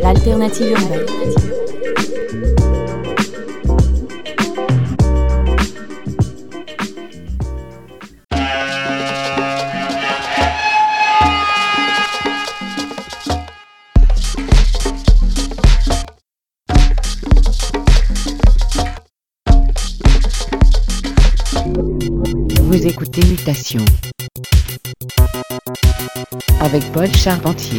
l'alternative urbaine. Vous écoutez Mutation avec Paul Charpentier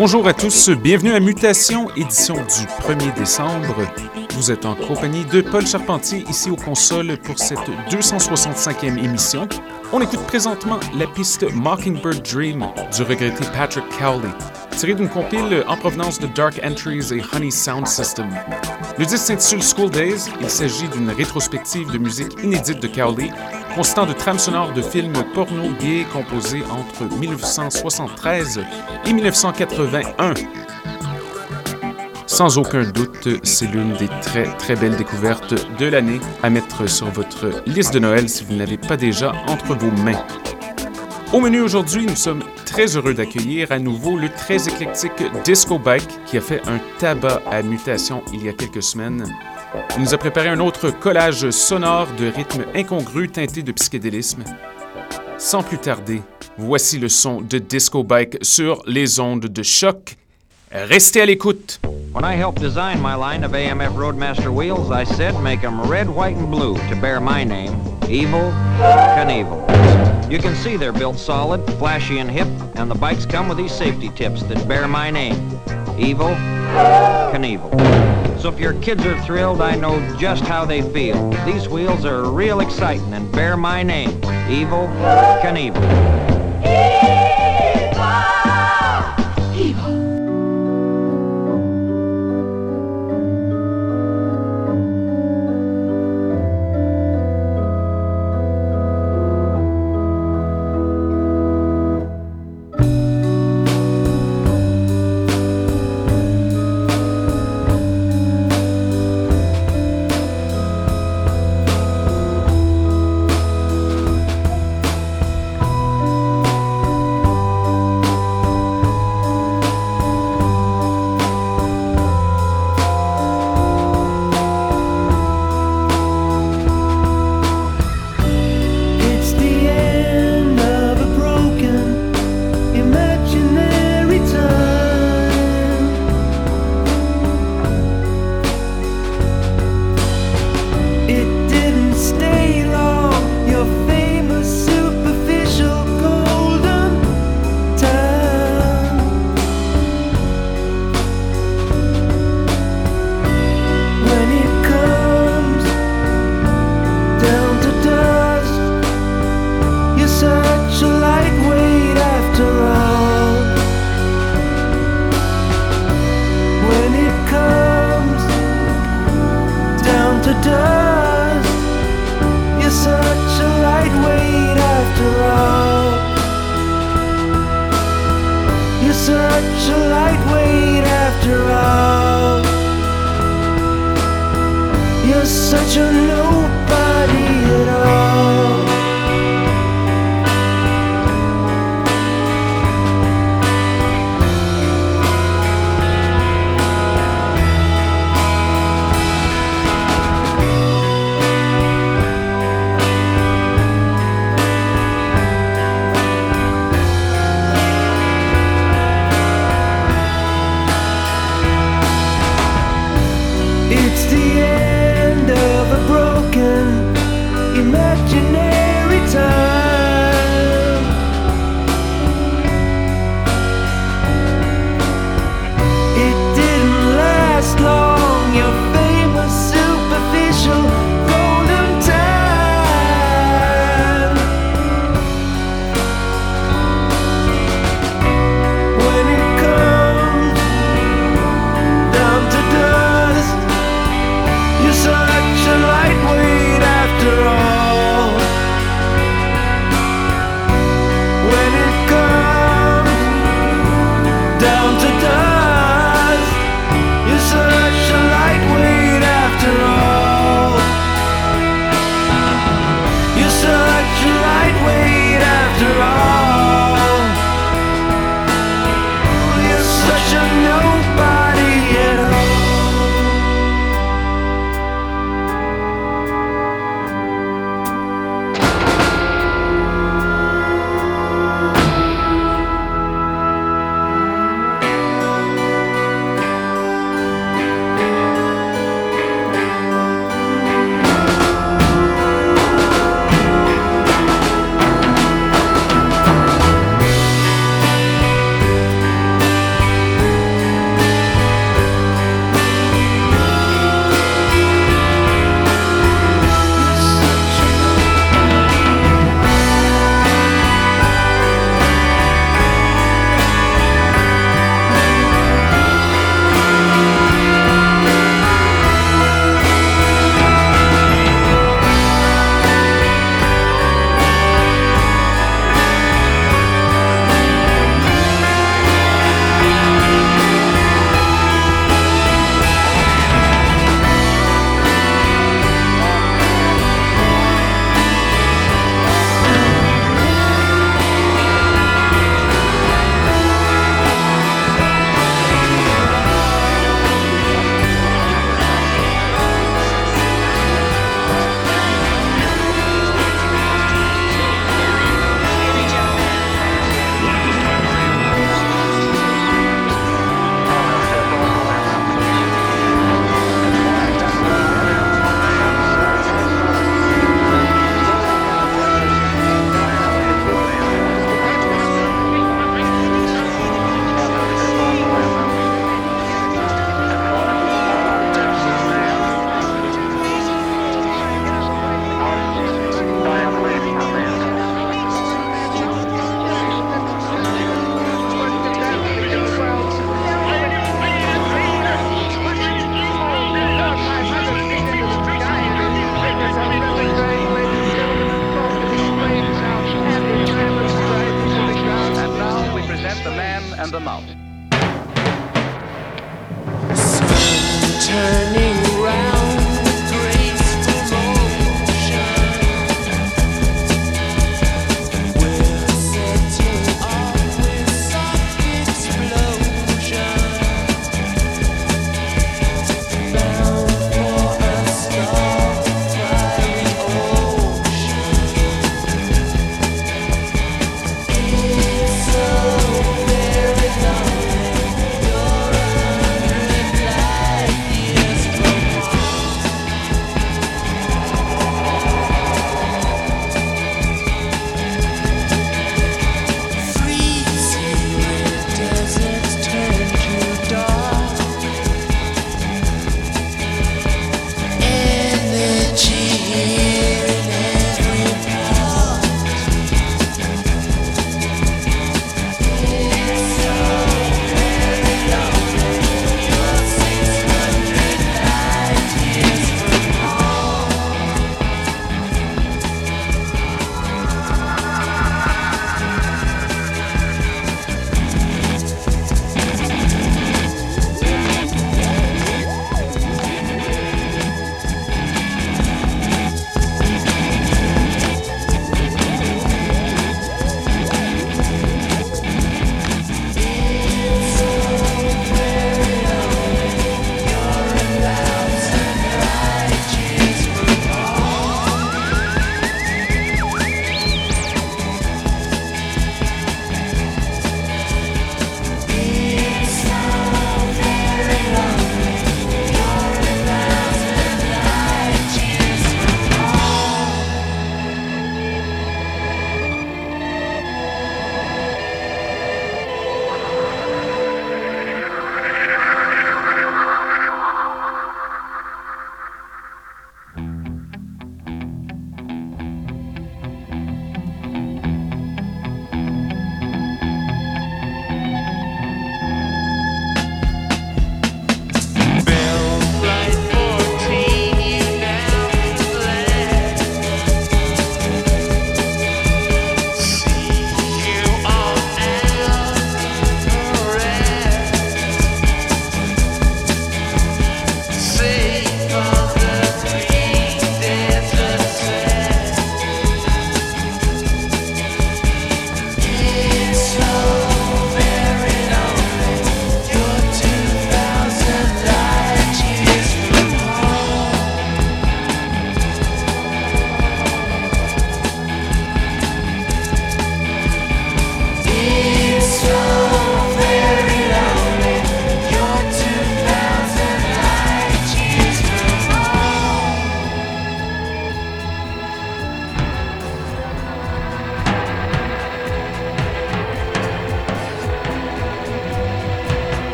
Bonjour à tous, bienvenue à Mutation, édition du 1er décembre. Vous êtes en compagnie de Paul Charpentier ici aux consoles pour cette 265e émission. On écoute présentement la piste Mockingbird Dream du regretté Patrick Cowley, tirée d'une compile en provenance de Dark Entries et Honey Sound System. Le disque s'intitule School Days. Il s'agit d'une rétrospective de musique inédite de Cowley, consistant de trames sonores de films porno gays composés entre 1973 et 1981. Sans aucun doute, c'est l'une des très très belles découvertes de l'année à mettre sur votre liste de Noël si vous ne l'avez pas déjà entre vos mains. Au menu aujourd'hui, nous sommes très heureux d'accueillir à nouveau le très éclectique Disco Bike qui a fait un tabac à mutation il y a quelques semaines. Il nous a préparé un autre collage sonore de rythmes incongrus teintés de psychédélisme. Sans plus tarder, voici le son de Disco Bike sur les ondes de choc Restez à l'écoute. When I helped design my line of AMF Roadmaster wheels, I said make 'em red, white, and blue to bear my name, Evil Knievel. You can see they're built solid, flashy, and hip, and the bikes come with these safety tips that bear my name, Evil Knievel. So if your kids are thrilled, I know just how they feel. These wheels are real exciting and bear my name, Evil Knievel.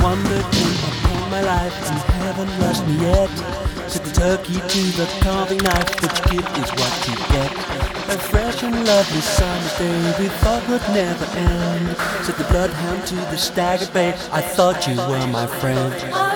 Thunder came upon my life and heaven lost me yet. Said the turkey to the carving knife, you give is what you get. A fresh and lovely summer's day we thought would never end. Said the bloodhound to the staggered bay, I thought you were my friend.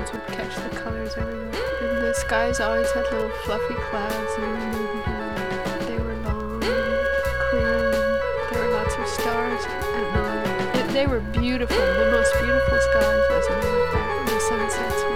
Clouds would catch the colors everywhere. And the skies always had little fluffy clouds, and they were long, and clear. And there were lots of stars at night. They were beautiful, the most beautiful skies, as a matter of fact. The sunsets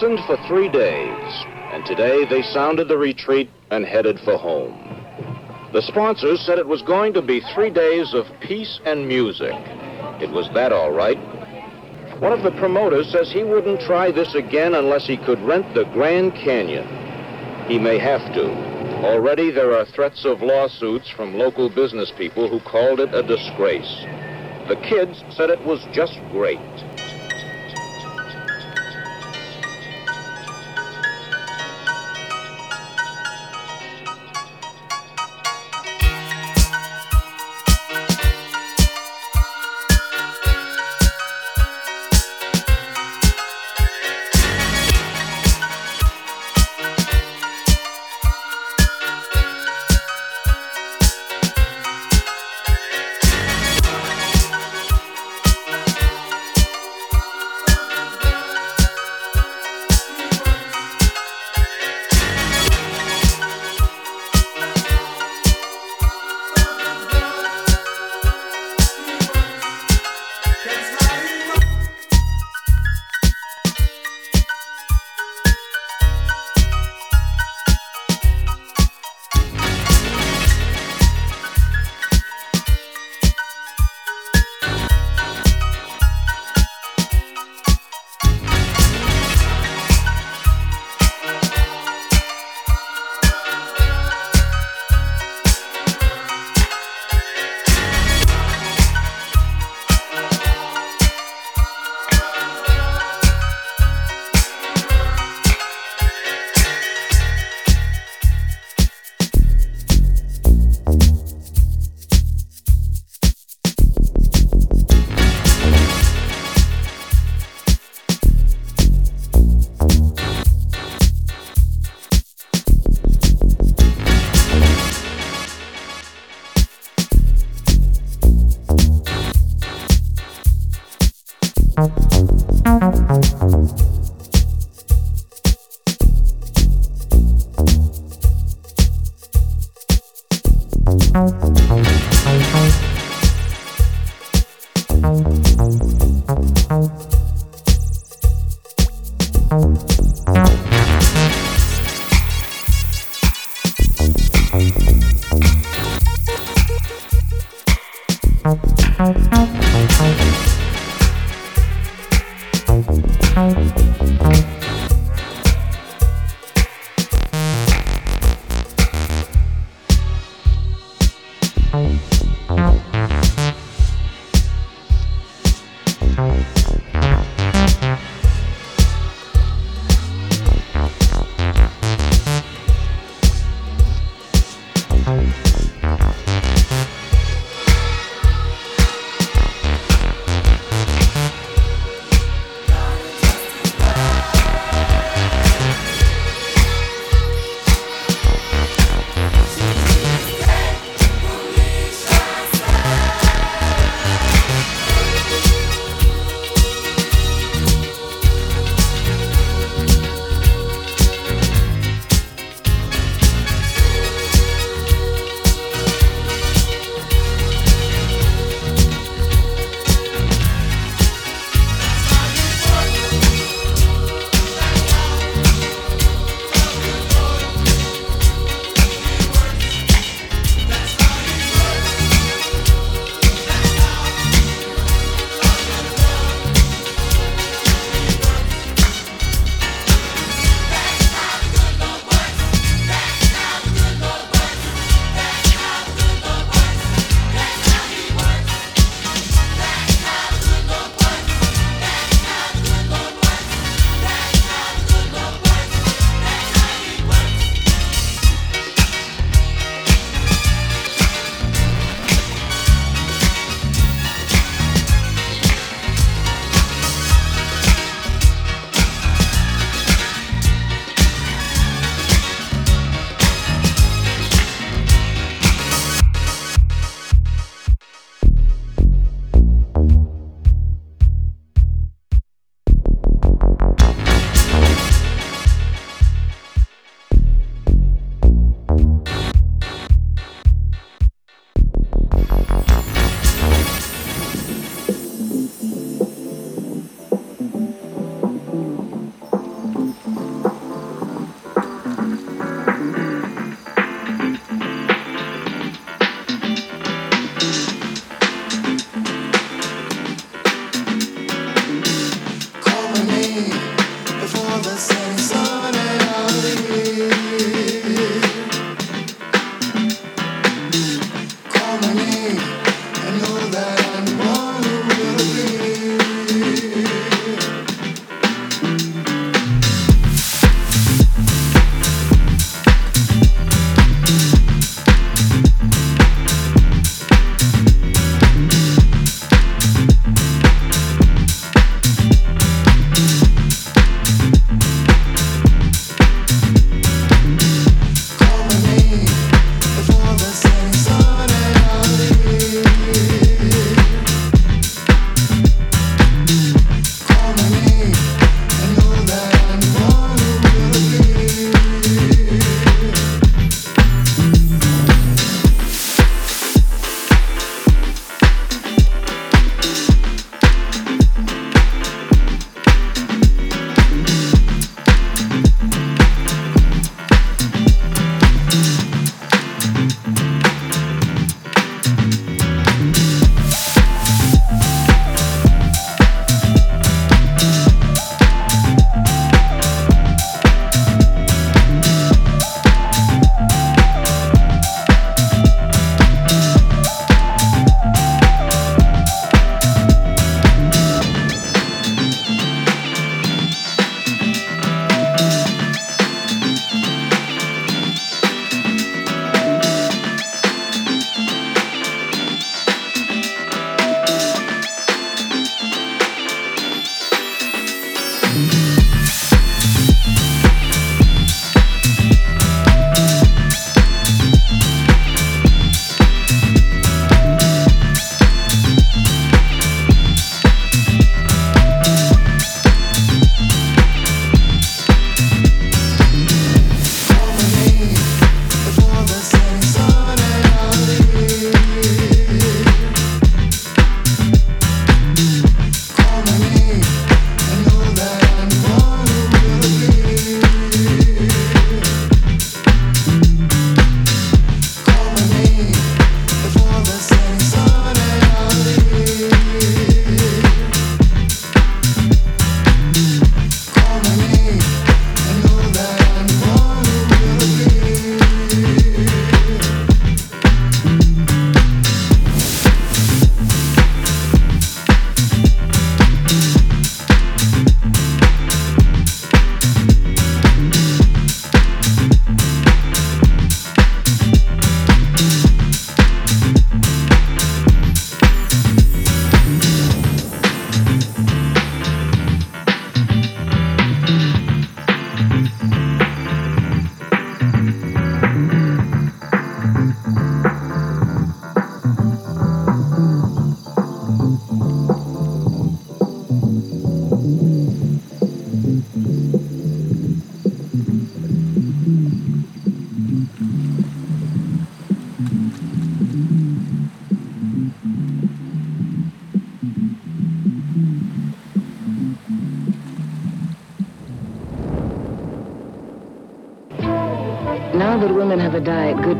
listened for three days, and today they sounded the retreat and headed for home. The sponsors said it was going to be three days of peace and music. It was that all right. One of the promoters says he wouldn't try this again unless he could rent the Grand Canyon. He may have to. Already there are threats of lawsuits from local business people who called it a disgrace. The kids said it was just great.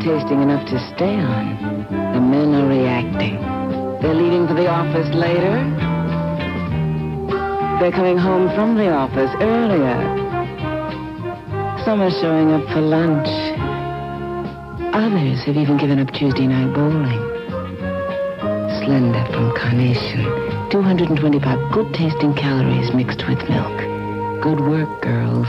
Tasting enough to stay on, the men are reacting. They're leaving for the office later. They're coming home from the office earlier. Some are showing up for lunch. Others have even given up Tuesday night bowling. Slender from Carnation. 225 good tasting calories mixed with milk. Good work, girls.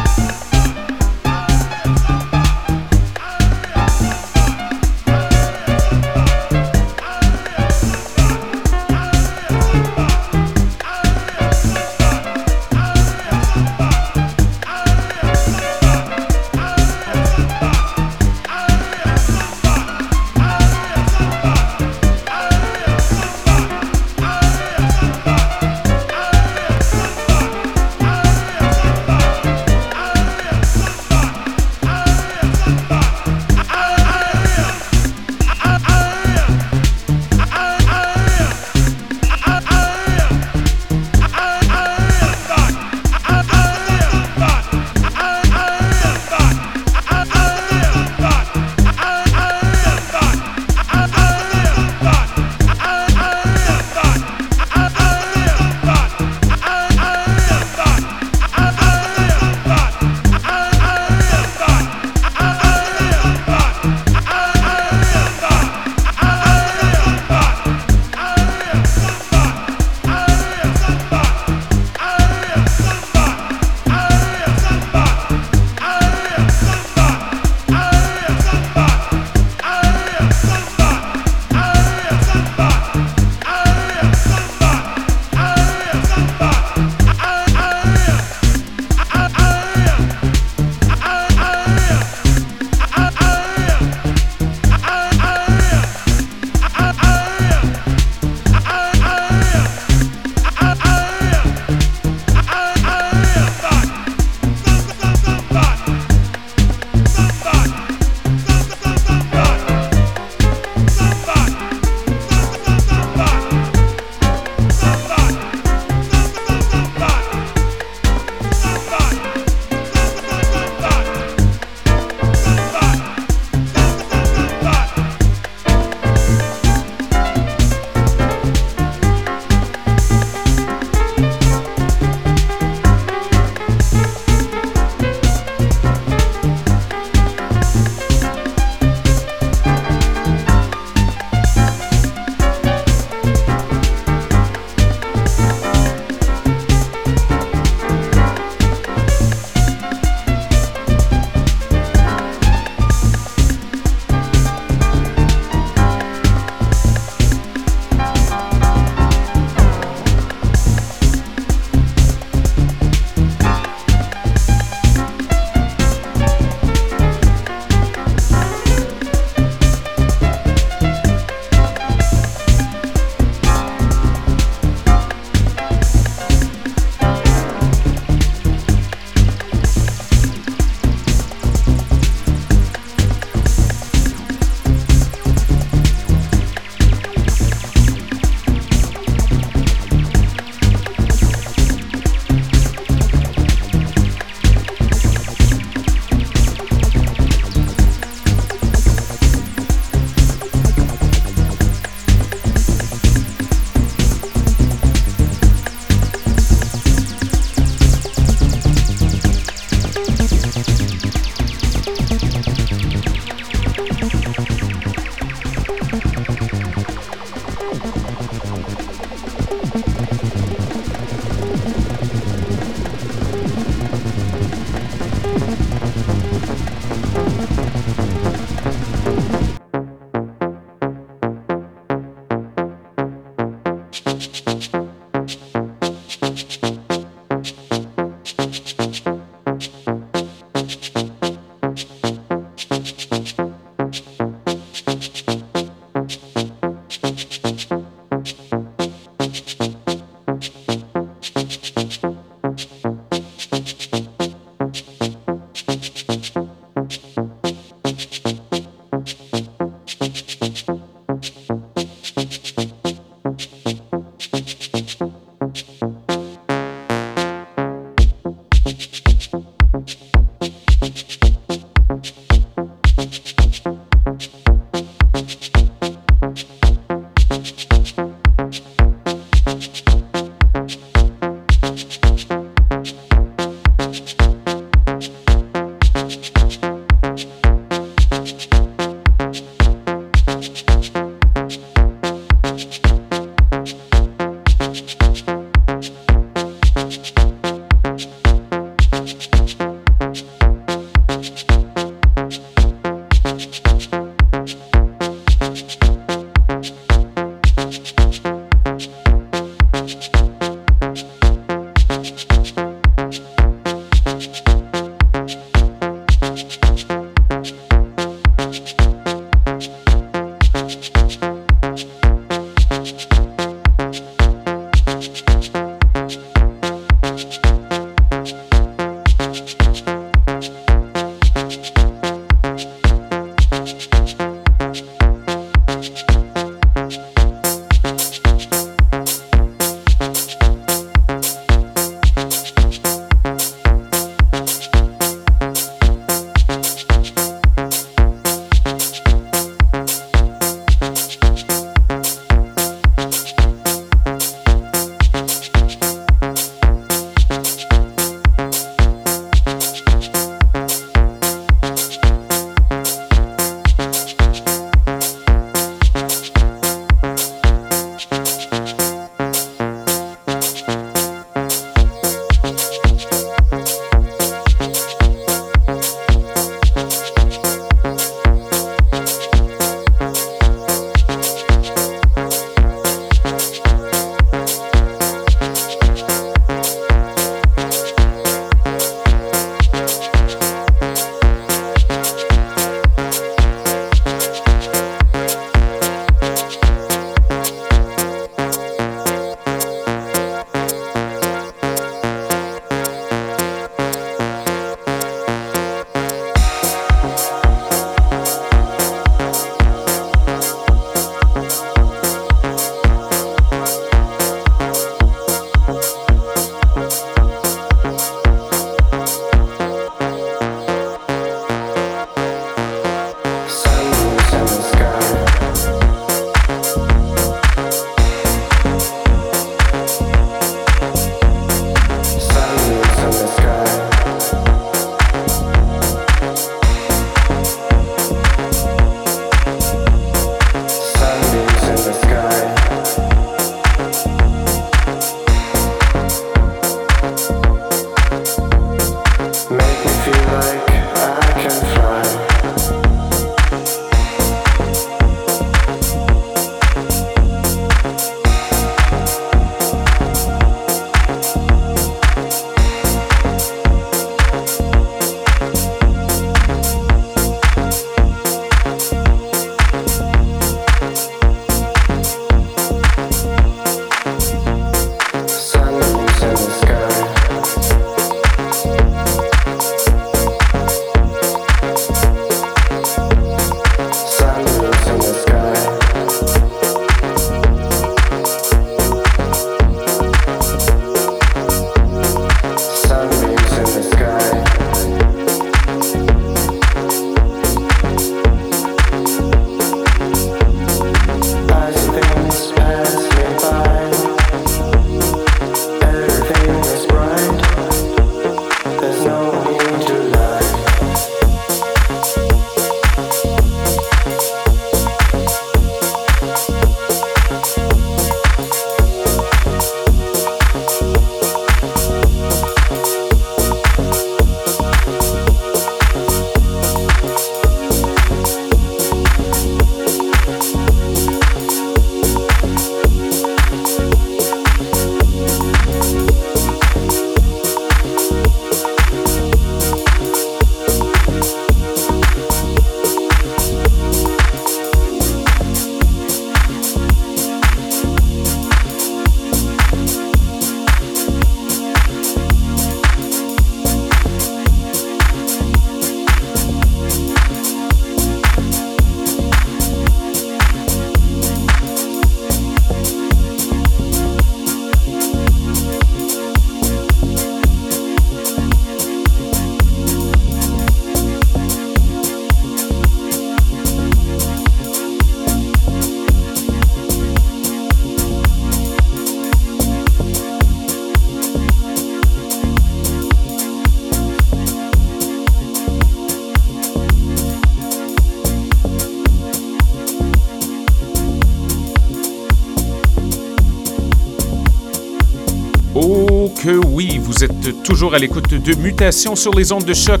Toujours à l'écoute de Mutations sur les ondes de choc,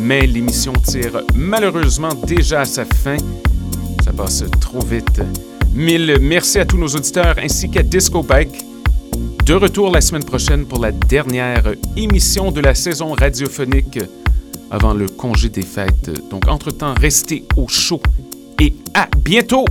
mais l'émission tire malheureusement déjà à sa fin. Ça passe trop vite. Mille merci à tous nos auditeurs ainsi qu'à Disco Bike. De retour la semaine prochaine pour la dernière émission de la saison radiophonique avant le congé des fêtes. Donc, entre-temps, restez au chaud et à bientôt!